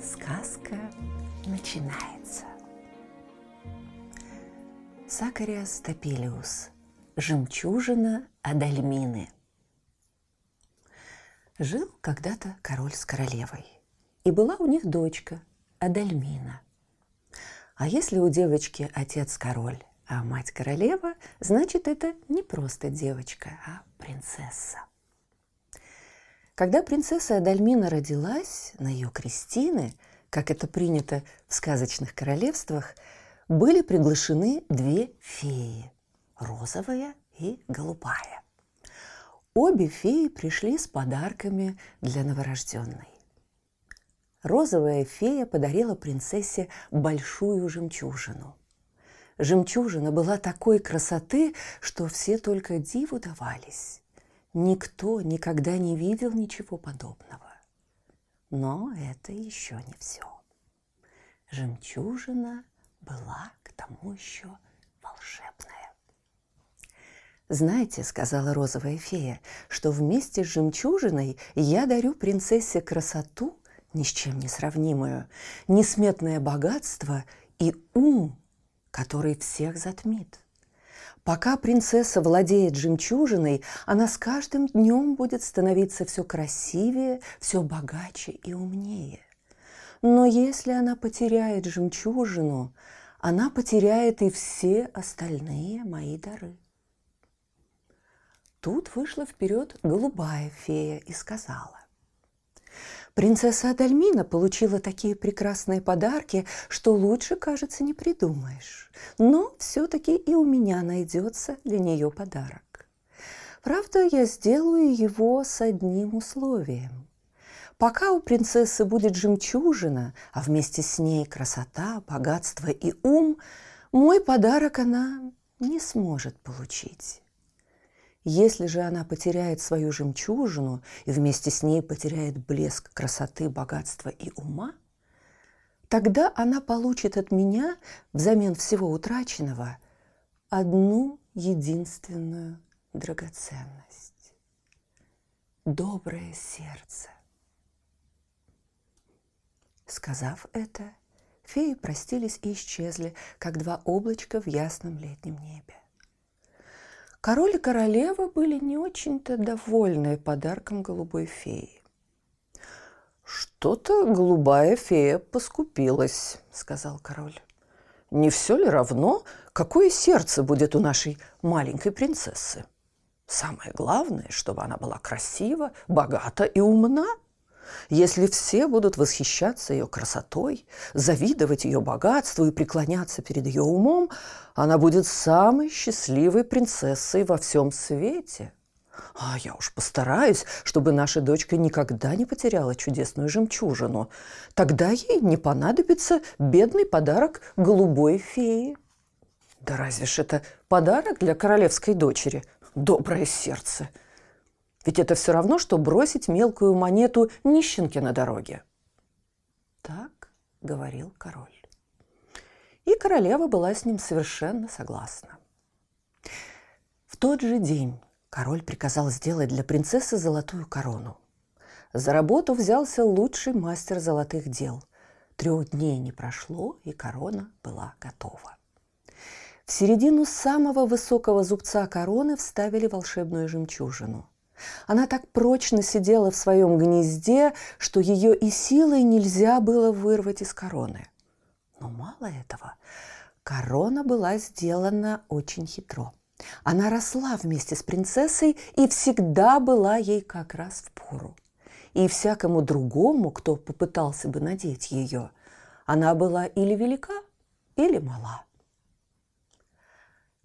Сказка начинается. Сакариас Топилиус. Жемчужина Адальмины. Жил когда-то король с королевой. И была у них дочка Адальмина. А если у девочки отец король, а мать королева, значит, это не просто девочка, а принцесса. Когда принцесса Адальмина родилась, на ее крестины, как это принято в сказочных королевствах, были приглашены две феи – розовая и голубая. Обе феи пришли с подарками для новорожденной. Розовая фея подарила принцессе большую жемчужину. Жемчужина была такой красоты, что все только диву давались. Никто никогда не видел ничего подобного. Но это еще не все. Жемчужина была к тому еще волшебная. «Знаете, — сказала розовая фея, — что вместе с жемчужиной я дарю принцессе красоту, ни с чем не сравнимую, несметное богатство и ум, который всех затмит. Пока принцесса владеет жемчужиной, она с каждым днем будет становиться все красивее, все богаче и умнее. Но если она потеряет жемчужину, она потеряет и все остальные мои дары. Тут вышла вперед голубая фея и сказала, Принцесса Адальмина получила такие прекрасные подарки, что лучше, кажется, не придумаешь. Но все-таки и у меня найдется для нее подарок. Правда, я сделаю его с одним условием. Пока у принцессы будет жемчужина, а вместе с ней красота, богатство и ум, мой подарок она не сможет получить. Если же она потеряет свою жемчужину и вместе с ней потеряет блеск красоты, богатства и ума, тогда она получит от меня взамен всего утраченного одну единственную драгоценность – доброе сердце. Сказав это, феи простились и исчезли, как два облачка в ясном летнем небе. Король и королева были не очень-то довольны подарком голубой феи. «Что-то голубая фея поскупилась», — сказал король. «Не все ли равно, какое сердце будет у нашей маленькой принцессы? Самое главное, чтобы она была красива, богата и умна». Если все будут восхищаться ее красотой, завидовать ее богатству и преклоняться перед ее умом, она будет самой счастливой принцессой во всем свете. А я уж постараюсь, чтобы наша дочка никогда не потеряла чудесную жемчужину. Тогда ей не понадобится бедный подарок голубой феи. Да разве ж это подарок для королевской дочери? Доброе сердце – ведь это все равно, что бросить мелкую монету нищенке на дороге. Так говорил король. И королева была с ним совершенно согласна. В тот же день король приказал сделать для принцессы золотую корону. За работу взялся лучший мастер золотых дел. Трех дней не прошло, и корона была готова. В середину самого высокого зубца короны вставили волшебную жемчужину – она так прочно сидела в своем гнезде, что ее и силой нельзя было вырвать из короны. Но мало этого, корона была сделана очень хитро. Она росла вместе с принцессой и всегда была ей как раз в пору. И всякому другому, кто попытался бы надеть ее, она была или велика, или мала.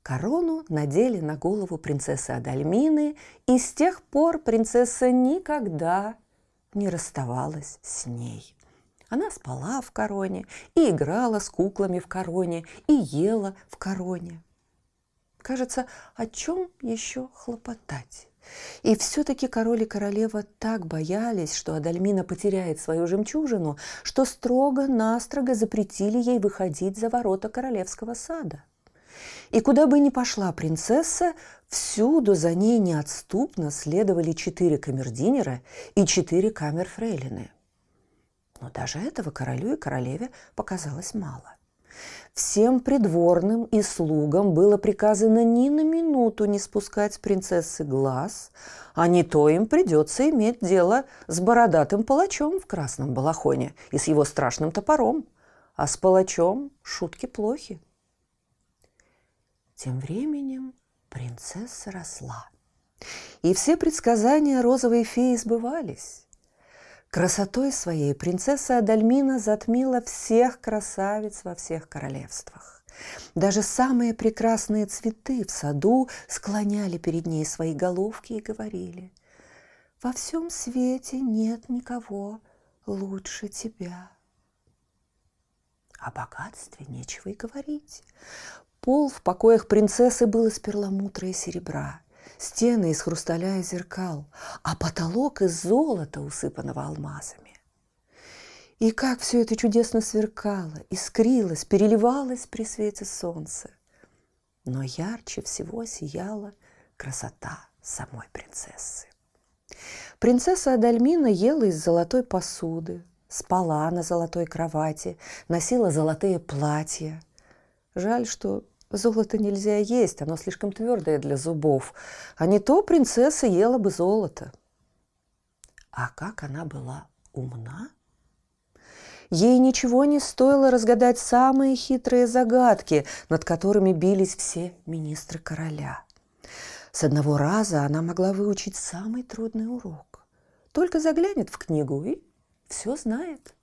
Корону надели на голову принцессы Адальмины, и с тех пор принцесса никогда не расставалась с ней. Она спала в короне, и играла с куклами в короне, и ела в короне. Кажется, о чем еще хлопотать? И все-таки король и королева так боялись, что Адальмина потеряет свою жемчужину, что строго-настрого запретили ей выходить за ворота королевского сада. И куда бы ни пошла принцесса, всюду за ней неотступно следовали четыре камердинера и четыре камерфрейлины. Но даже этого королю и королеве показалось мало. Всем придворным и слугам было приказано ни на минуту не спускать с принцессы глаз, а не то им придется иметь дело с бородатым палачом в красном балахоне и с его страшным топором. А с палачом шутки плохи. Тем временем принцесса росла. И все предсказания розовой феи сбывались. Красотой своей принцесса Адальмина затмила всех красавиц во всех королевствах. Даже самые прекрасные цветы в саду склоняли перед ней свои головки и говорили «Во всем свете нет никого лучше тебя». О богатстве нечего и говорить. Пол в покоях принцессы был из перламутра и серебра – стены из хрусталя и зеркал, а потолок из золота, усыпанного алмазами. И как все это чудесно сверкало, искрилось, переливалось при свете солнца. Но ярче всего сияла красота самой принцессы. Принцесса Адальмина ела из золотой посуды, спала на золотой кровати, носила золотые платья. Жаль, что Золото нельзя есть, оно слишком твердое для зубов. А не то принцесса ела бы золото. А как она была умна? Ей ничего не стоило разгадать самые хитрые загадки, над которыми бились все министры короля. С одного раза она могла выучить самый трудный урок. Только заглянет в книгу и все знает.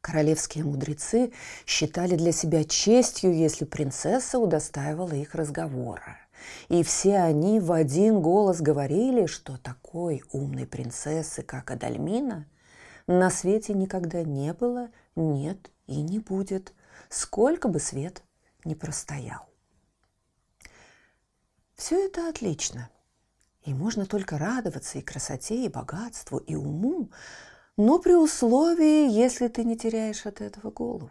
Королевские мудрецы считали для себя честью, если принцесса удостаивала их разговора. И все они в один голос говорили, что такой умной принцессы, как Адальмина, на свете никогда не было, нет и не будет, сколько бы свет не простоял. Все это отлично. И можно только радоваться и красоте, и богатству, и уму, но при условии, если ты не теряешь от этого голову.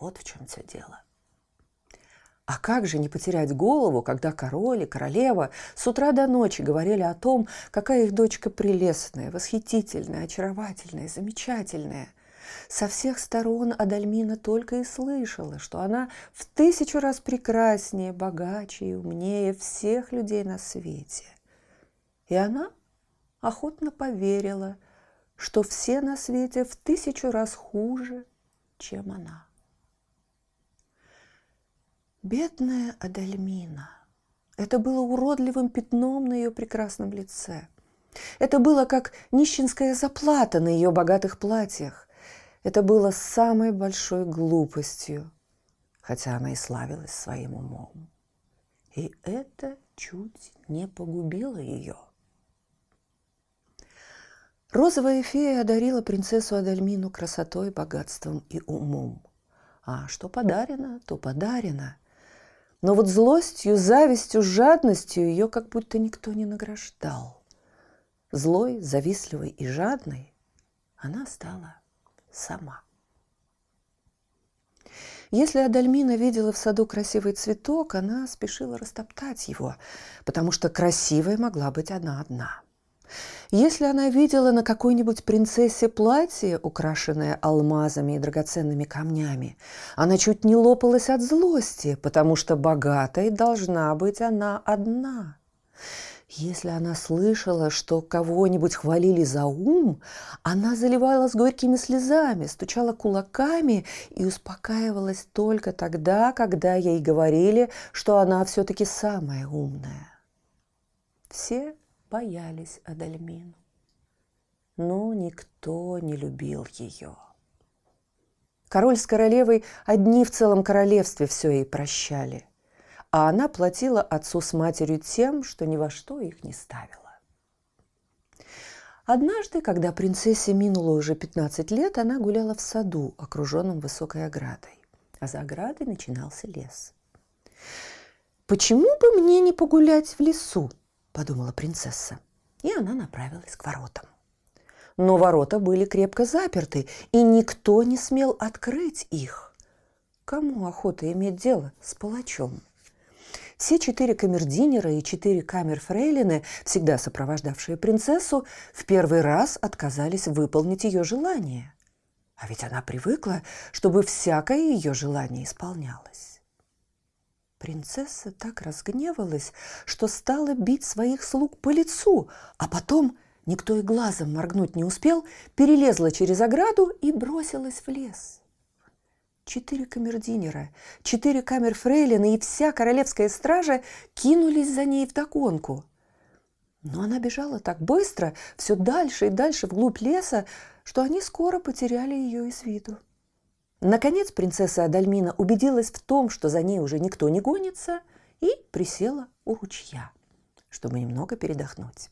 Вот в чем все дело. А как же не потерять голову, когда король и королева с утра до ночи говорили о том, какая их дочка прелестная, восхитительная, очаровательная, замечательная. Со всех сторон Адальмина только и слышала, что она в тысячу раз прекраснее, богаче и умнее всех людей на свете. И она охотно поверила, что все на свете в тысячу раз хуже, чем она. Бедная Адальмина. Это было уродливым пятном на ее прекрасном лице. Это было как нищенская заплата на ее богатых платьях. Это было самой большой глупостью, хотя она и славилась своим умом. И это чуть не погубило ее – Розовая фея одарила принцессу Адальмину красотой, богатством и умом. А что подарено, то подарено. Но вот злостью, завистью, жадностью ее как будто никто не награждал. Злой, завистливой и жадной она стала сама. Если Адальмина видела в саду красивый цветок, она спешила растоптать его, потому что красивой могла быть она одна – если она видела на какой-нибудь принцессе платье, украшенное алмазами и драгоценными камнями, она чуть не лопалась от злости, потому что богатой должна быть она одна. Если она слышала, что кого-нибудь хвалили за ум, она заливалась горькими слезами, стучала кулаками и успокаивалась только тогда, когда ей говорили, что она все-таки самая умная. Все боялись Адальмину. Но никто не любил ее. Король с королевой одни в целом королевстве все ей прощали, а она платила отцу с матерью тем, что ни во что их не ставила. Однажды, когда принцессе минуло уже 15 лет, она гуляла в саду, окруженном высокой оградой. А за оградой начинался лес. «Почему бы мне не погулять в лесу?» – подумала принцесса. И она направилась к воротам. Но ворота были крепко заперты, и никто не смел открыть их. Кому охота иметь дело с палачом? Все четыре камердинера и четыре камерфрейлины, всегда сопровождавшие принцессу, в первый раз отказались выполнить ее желание. А ведь она привыкла, чтобы всякое ее желание исполнялось. Принцесса так разгневалась, что стала бить своих слуг по лицу, а потом, никто и глазом моргнуть не успел, перелезла через ограду и бросилась в лес. Четыре камердинера, четыре камерфрейлины и вся королевская стража кинулись за ней в догонку. Но она бежала так быстро, все дальше и дальше вглубь леса, что они скоро потеряли ее из виду. Наконец принцесса Адальмина убедилась в том, что за ней уже никто не гонится, и присела у ручья, чтобы немного передохнуть.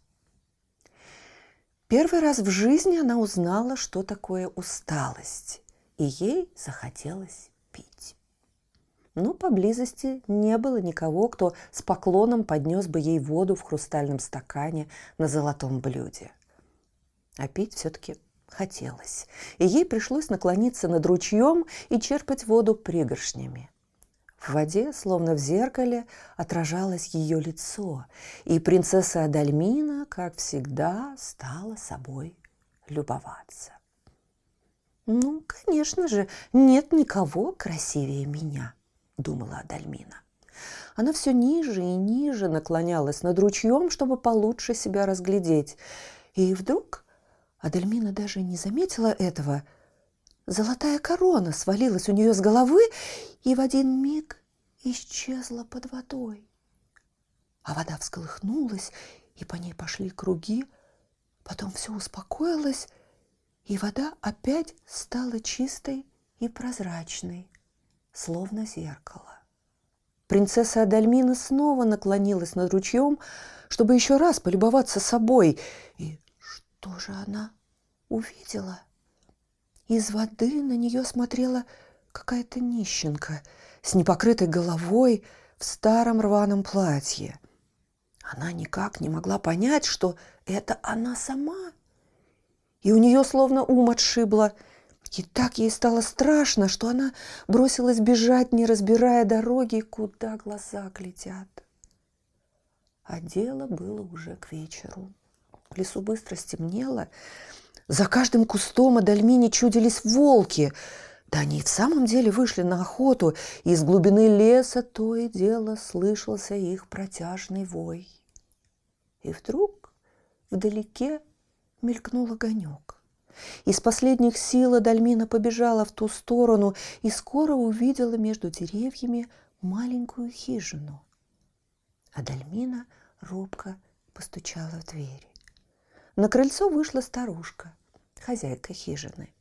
Первый раз в жизни она узнала, что такое усталость и ей захотелось пить. Но поблизости не было никого, кто с поклоном поднес бы ей воду в хрустальном стакане на золотом блюде. А пить все-таки хотелось, и ей пришлось наклониться над ручьем и черпать воду пригоршнями. В воде, словно в зеркале, отражалось ее лицо, и принцесса Адальмина, как всегда, стала собой любоваться. «Ну, конечно же, нет никого красивее меня», – думала Адальмина. Она все ниже и ниже наклонялась над ручьем, чтобы получше себя разглядеть. И вдруг Адальмина даже не заметила этого. Золотая корона свалилась у нее с головы и в один миг исчезла под водой. А вода всколыхнулась, и по ней пошли круги. Потом все успокоилось, и вода опять стала чистой и прозрачной, словно зеркало. Принцесса Адальмина снова наклонилась над ручьем, чтобы еще раз полюбоваться собой. И что же она увидела? Из воды на нее смотрела какая-то нищенка с непокрытой головой в старом рваном платье. Она никак не могла понять, что это она сама – и у нее словно ум отшибло. И так ей стало страшно, что она бросилась бежать, не разбирая дороги, куда глаза глядят. А дело было уже к вечеру. В лесу быстро стемнело. За каждым кустом Адальмине чудились волки. Да они и в самом деле вышли на охоту, и из глубины леса то и дело слышался их протяжный вой. И вдруг вдалеке мелькнул огонек. Из последних сил Адальмина побежала в ту сторону и скоро увидела между деревьями маленькую хижину. Адальмина робко постучала в дверь. На крыльцо вышла старушка, хозяйка хижины.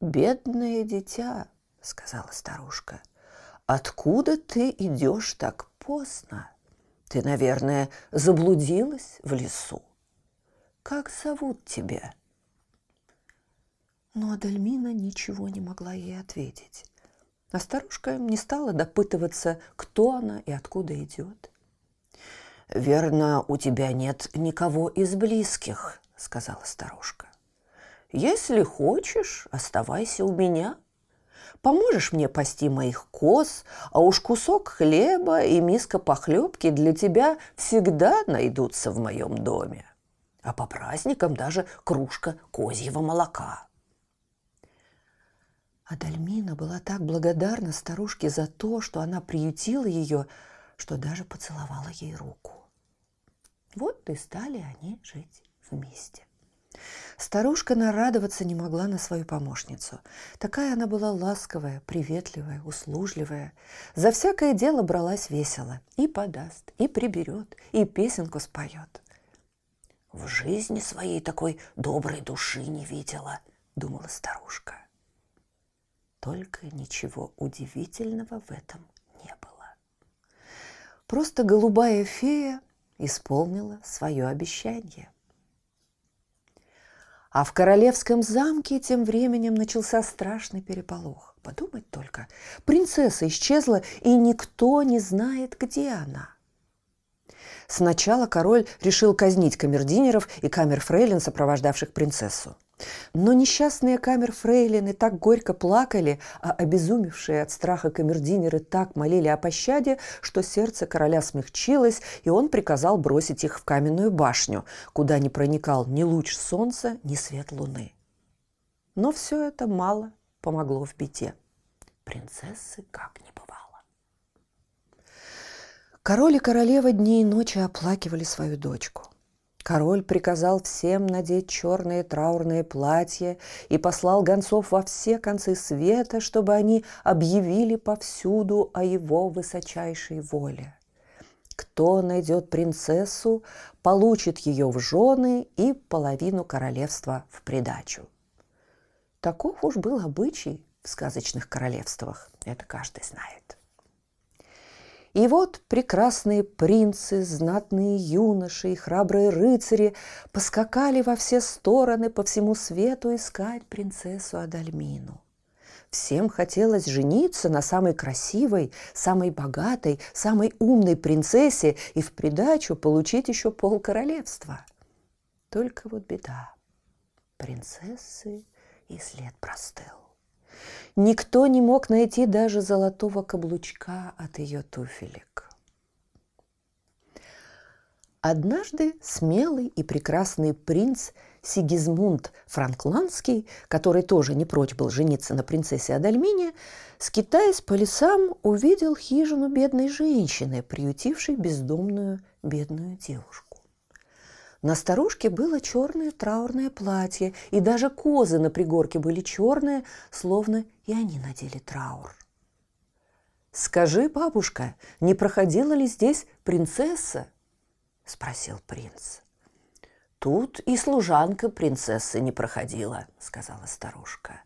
«Бедное дитя», — сказала старушка, — «откуда ты идешь так поздно? Ты, наверное, заблудилась в лесу». Как зовут тебя?» Но Адальмина ничего не могла ей ответить. А старушка не стала допытываться, кто она и откуда идет. «Верно, у тебя нет никого из близких», — сказала старушка. «Если хочешь, оставайся у меня. Поможешь мне пасти моих коз, а уж кусок хлеба и миска похлебки для тебя всегда найдутся в моем доме» а по праздникам даже кружка козьего молока. Адальмина была так благодарна старушке за то, что она приютила ее, что даже поцеловала ей руку. Вот и стали они жить вместе. Старушка нарадоваться не могла на свою помощницу. Такая она была ласковая, приветливая, услужливая. За всякое дело бралась весело. И подаст, и приберет, и песенку споет. В жизни своей такой доброй души не видела, думала старушка. Только ничего удивительного в этом не было. Просто голубая фея исполнила свое обещание. А в королевском замке тем временем начался страшный переполох. Подумать только, принцесса исчезла, и никто не знает, где она. Сначала король решил казнить камердинеров и камерфрейлин, сопровождавших принцессу. Но несчастные камер-фрейлины так горько плакали, а обезумевшие от страха камердинеры так молили о пощаде, что сердце короля смягчилось, и он приказал бросить их в каменную башню, куда не проникал ни луч солнца, ни свет луны. Но все это мало помогло в беде. Принцессы как не бывало. Король и королева дни и ночи оплакивали свою дочку. Король приказал всем надеть черные траурные платья и послал гонцов во все концы света, чтобы они объявили повсюду о его высочайшей воле. Кто найдет принцессу, получит ее в жены и половину королевства в придачу. Таков уж был обычай в сказочных королевствах, это каждый знает. И вот прекрасные принцы, знатные юноши и храбрые рыцари поскакали во все стороны по всему свету искать принцессу Адальмину. Всем хотелось жениться на самой красивой, самой богатой, самой умной принцессе и в придачу получить еще пол королевства. Только вот беда. Принцессы и след простыл. Никто не мог найти даже золотого каблучка от ее туфелек. Однажды смелый и прекрасный принц Сигизмунд Франкландский, который тоже не прочь был жениться на принцессе Адальмине, скитаясь по лесам, увидел хижину бедной женщины, приютившей бездомную бедную девушку. На старушке было черное траурное платье, и даже козы на пригорке были черные, словно и они надели траур. «Скажи, бабушка, не проходила ли здесь принцесса?» – спросил принц. «Тут и служанка принцессы не проходила», – сказала старушка.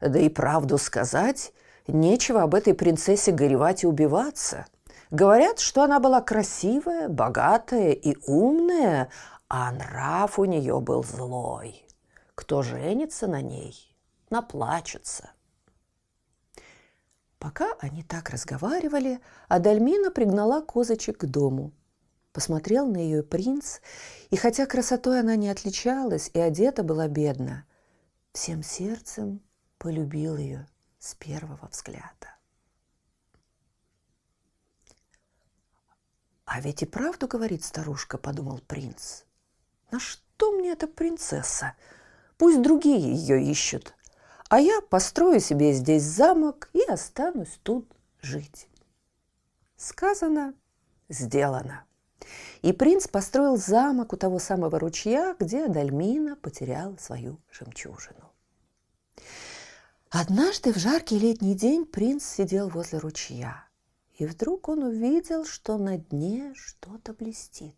«Да и правду сказать, нечего об этой принцессе горевать и убиваться. Говорят, что она была красивая, богатая и умная, а нрав у нее был злой. Кто женится на ней, наплачется. Пока они так разговаривали, Адальмина пригнала козочек к дому. Посмотрел на ее принц, и хотя красотой она не отличалась и одета была бедно, всем сердцем полюбил ее с первого взгляда. «А ведь и правду говорит старушка», — подумал принц. На что мне эта принцесса? Пусть другие ее ищут. А я построю себе здесь замок и останусь тут жить. Сказано, сделано. И принц построил замок у того самого ручья, где Адальмина потеряла свою жемчужину. Однажды в жаркий летний день принц сидел возле ручья, и вдруг он увидел, что на дне что-то блестит.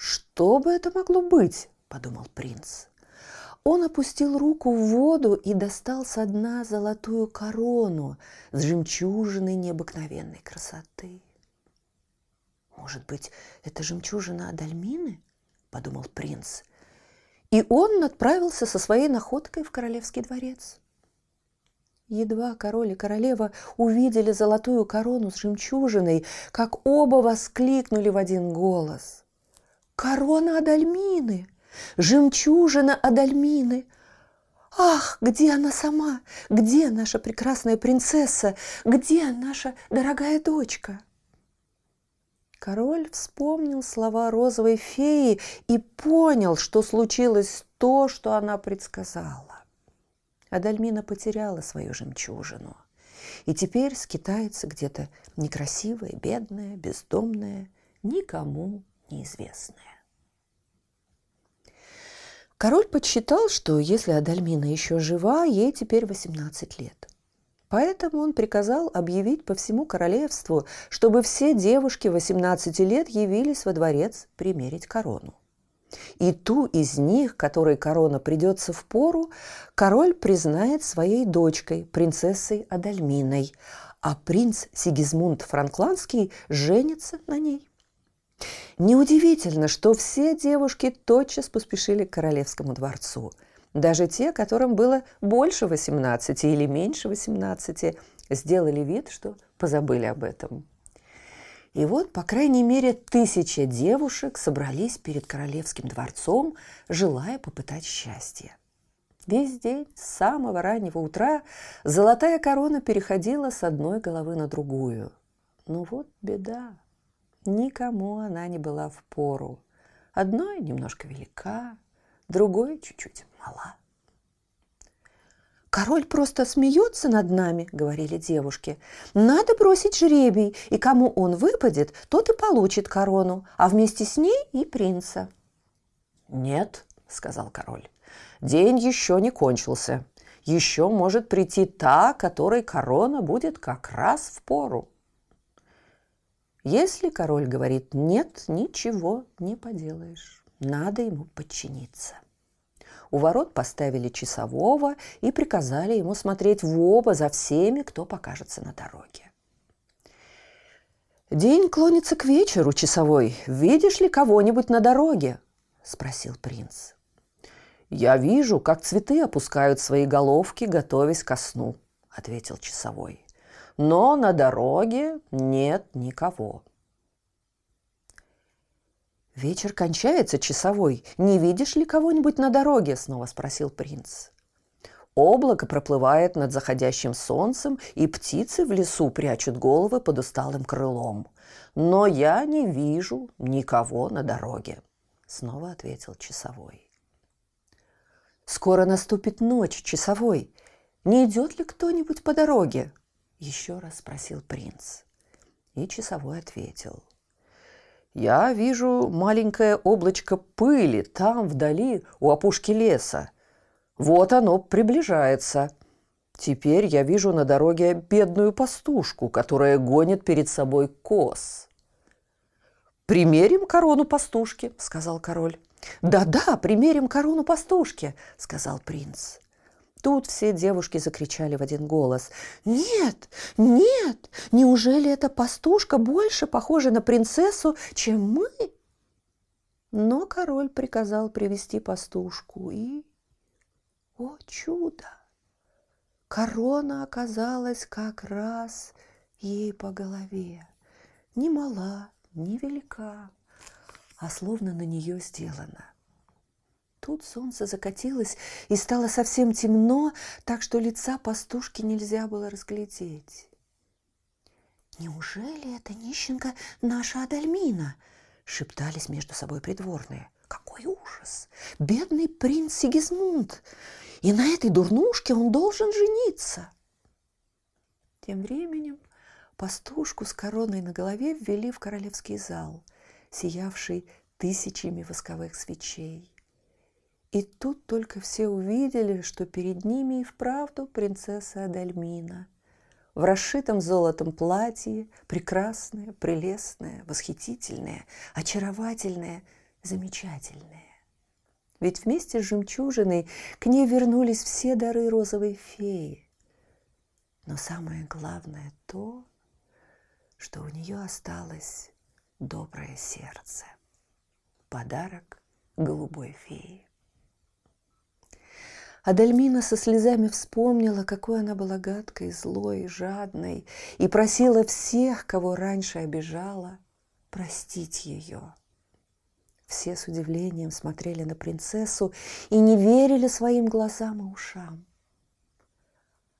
«Что бы это могло быть?» – подумал принц. Он опустил руку в воду и достал со дна золотую корону с жемчужиной необыкновенной красоты. «Может быть, это жемчужина Адальмины?» – подумал принц. И он отправился со своей находкой в королевский дворец. Едва король и королева увидели золотую корону с жемчужиной, как оба воскликнули в один голос – Корона Адальмины, жемчужина Адальмины. Ах, где она сама? Где наша прекрасная принцесса? Где наша дорогая дочка? Король вспомнил слова розовой феи и понял, что случилось то, что она предсказала. Адальмина потеряла свою жемчужину. И теперь скитается где-то некрасивая, бедная, бездомная, никому неизвестная. Король подсчитал, что если Адальмина еще жива, ей теперь 18 лет. Поэтому он приказал объявить по всему королевству, чтобы все девушки 18 лет явились во дворец примерить корону. И ту из них, которой корона придется в пору, король признает своей дочкой, принцессой Адальминой, а принц Сигизмунд Франкландский женится на ней. Неудивительно, что все девушки тотчас поспешили к королевскому дворцу. Даже те, которым было больше 18 или меньше 18, сделали вид, что позабыли об этом. И вот, по крайней мере, тысяча девушек собрались перед королевским дворцом, желая попытать счастье. Весь день, с самого раннего утра, золотая корона переходила с одной головы на другую. Но вот беда. Никому она не была в пору. Одной немножко велика, другой чуть-чуть мала. «Король просто смеется над нами», — говорили девушки. «Надо бросить жребий, и кому он выпадет, тот и получит корону, а вместе с ней и принца». «Нет», — сказал король, — «день еще не кончился. Еще может прийти та, которой корона будет как раз в пору». Если король говорит «нет», ничего не поделаешь. Надо ему подчиниться. У ворот поставили часового и приказали ему смотреть в оба за всеми, кто покажется на дороге. «День клонится к вечеру, часовой. Видишь ли кого-нибудь на дороге?» – спросил принц. «Я вижу, как цветы опускают свои головки, готовясь ко сну», – ответил часовой. «Но на дороге нет никого». «Вечер кончается, часовой. Не видишь ли кого-нибудь на дороге?» – снова спросил принц. Облако проплывает над заходящим солнцем, и птицы в лесу прячут головы под усталым крылом. Но я не вижу никого на дороге, снова ответил часовой. Скоро наступит ночь, часовой. Не идет ли кто-нибудь по дороге? Еще раз спросил принц. И часовой ответил. Я вижу маленькое облачко пыли там, вдали, у опушки леса. Вот оно приближается. Теперь я вижу на дороге бедную пастушку, которая гонит перед собой коз. «Примерим корону пастушки», — сказал король. «Да-да, примерим корону пастушки», — сказал принц. Тут все девушки закричали в один голос. «Нет! Нет! Неужели эта пастушка больше похожа на принцессу, чем мы?» Но король приказал привести пастушку, и... О, чудо! Корона оказалась как раз ей по голове. Не мала, не велика, а словно на нее сделана – Тут солнце закатилось и стало совсем темно, так что лица пастушки нельзя было разглядеть. «Неужели это нищенка наша Адальмина?» — шептались между собой придворные. «Какой ужас! Бедный принц Сигизмунд! И на этой дурнушке он должен жениться!» Тем временем пастушку с короной на голове ввели в королевский зал, сиявший тысячами восковых свечей. И тут только все увидели, что перед ними и вправду принцесса Адальмина. В расшитом золотом платье, прекрасная, прелестная, восхитительная, очаровательная, замечательная. Ведь вместе с жемчужиной к ней вернулись все дары розовой феи. Но самое главное то, что у нее осталось доброе сердце. Подарок голубой феи. Адальмина со слезами вспомнила, какой она была гадкой, злой, жадной, и просила всех, кого раньше обижала, простить ее. Все с удивлением смотрели на принцессу и не верили своим глазам и ушам.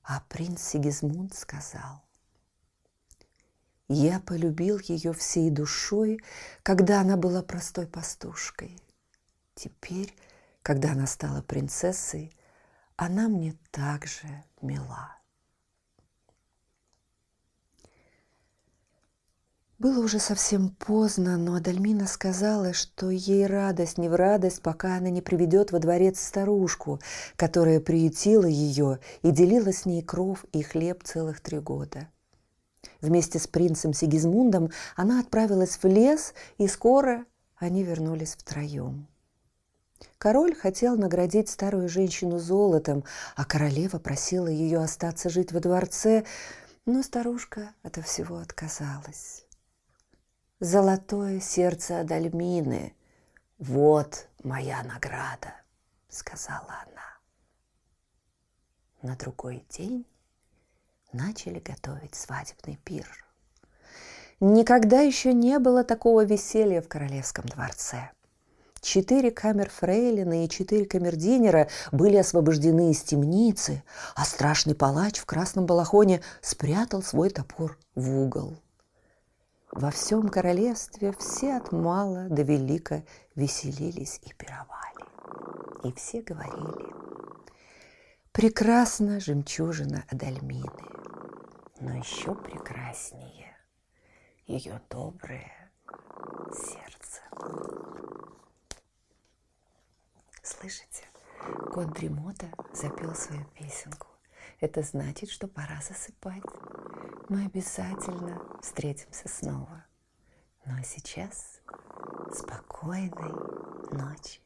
А принц Сигизмунд сказал, «Я полюбил ее всей душой, когда она была простой пастушкой. Теперь, когда она стала принцессой, она мне также мила. Было уже совсем поздно, но Адальмина сказала, что ей радость не в радость, пока она не приведет во дворец старушку, которая приютила ее и делила с ней кров и хлеб целых три года. Вместе с принцем Сигизмундом она отправилась в лес, и скоро они вернулись втроем. Король хотел наградить старую женщину золотом, а королева просила ее остаться жить во дворце, но старушка от всего отказалась. Золотое сердце Адальмины. Вот моя награда, сказала она. На другой день начали готовить свадебный пир. Никогда еще не было такого веселья в королевском дворце. Четыре камер-фрейлина и четыре камердинера были освобождены из темницы, а страшный палач в красном балахоне спрятал свой топор в угол. Во всем королевстве все от мала до велика веселились и пировали. И все говорили, прекрасна жемчужина Адальмины, но еще прекраснее ее доброе сердце. Слышите, кот Дремота запел свою песенку. Это значит, что пора засыпать. Мы обязательно встретимся снова. Ну а сейчас спокойной ночи.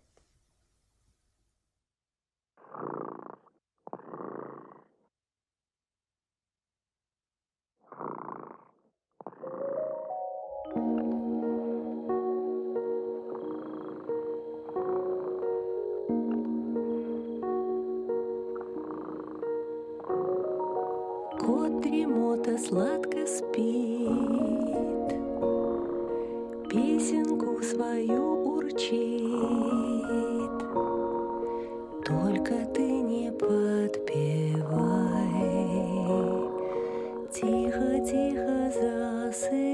Дремота сладко спит, Песенку свою урчит. Только ты не подпевай, Тихо-тихо засыпай,